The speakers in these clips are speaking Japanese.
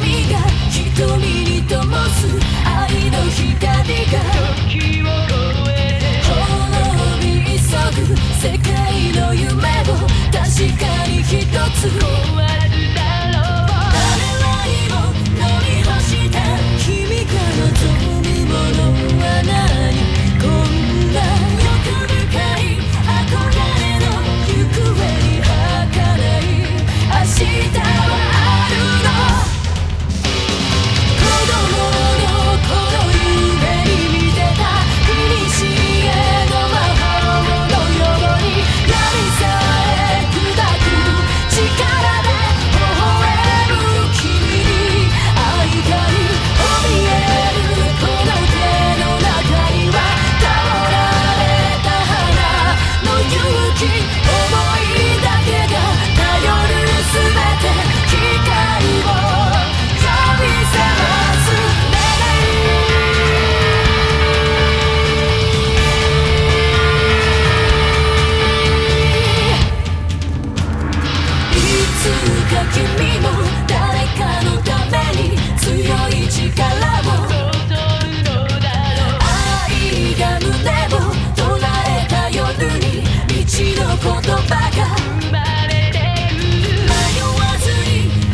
君が瞳に灯す愛の光が時を超えて滅び急ぐ世界の夢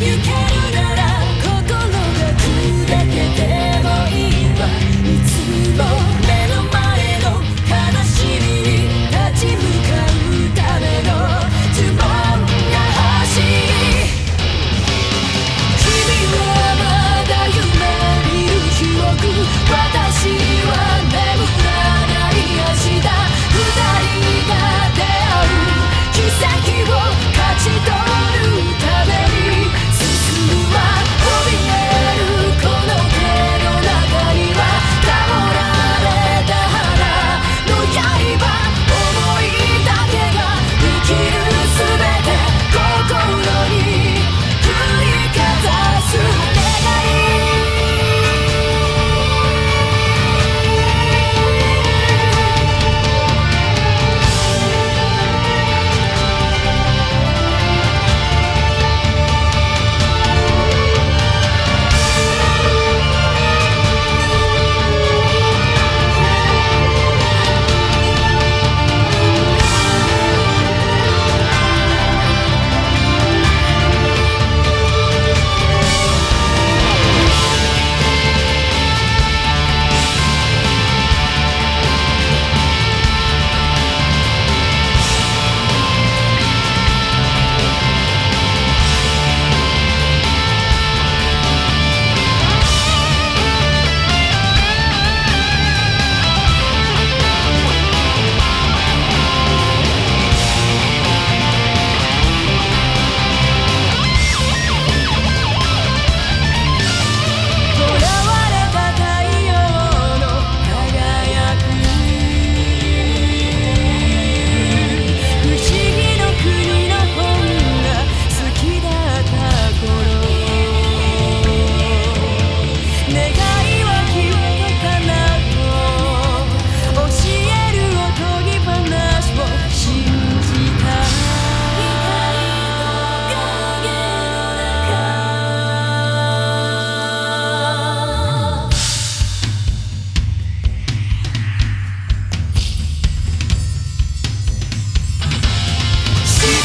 you can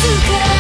together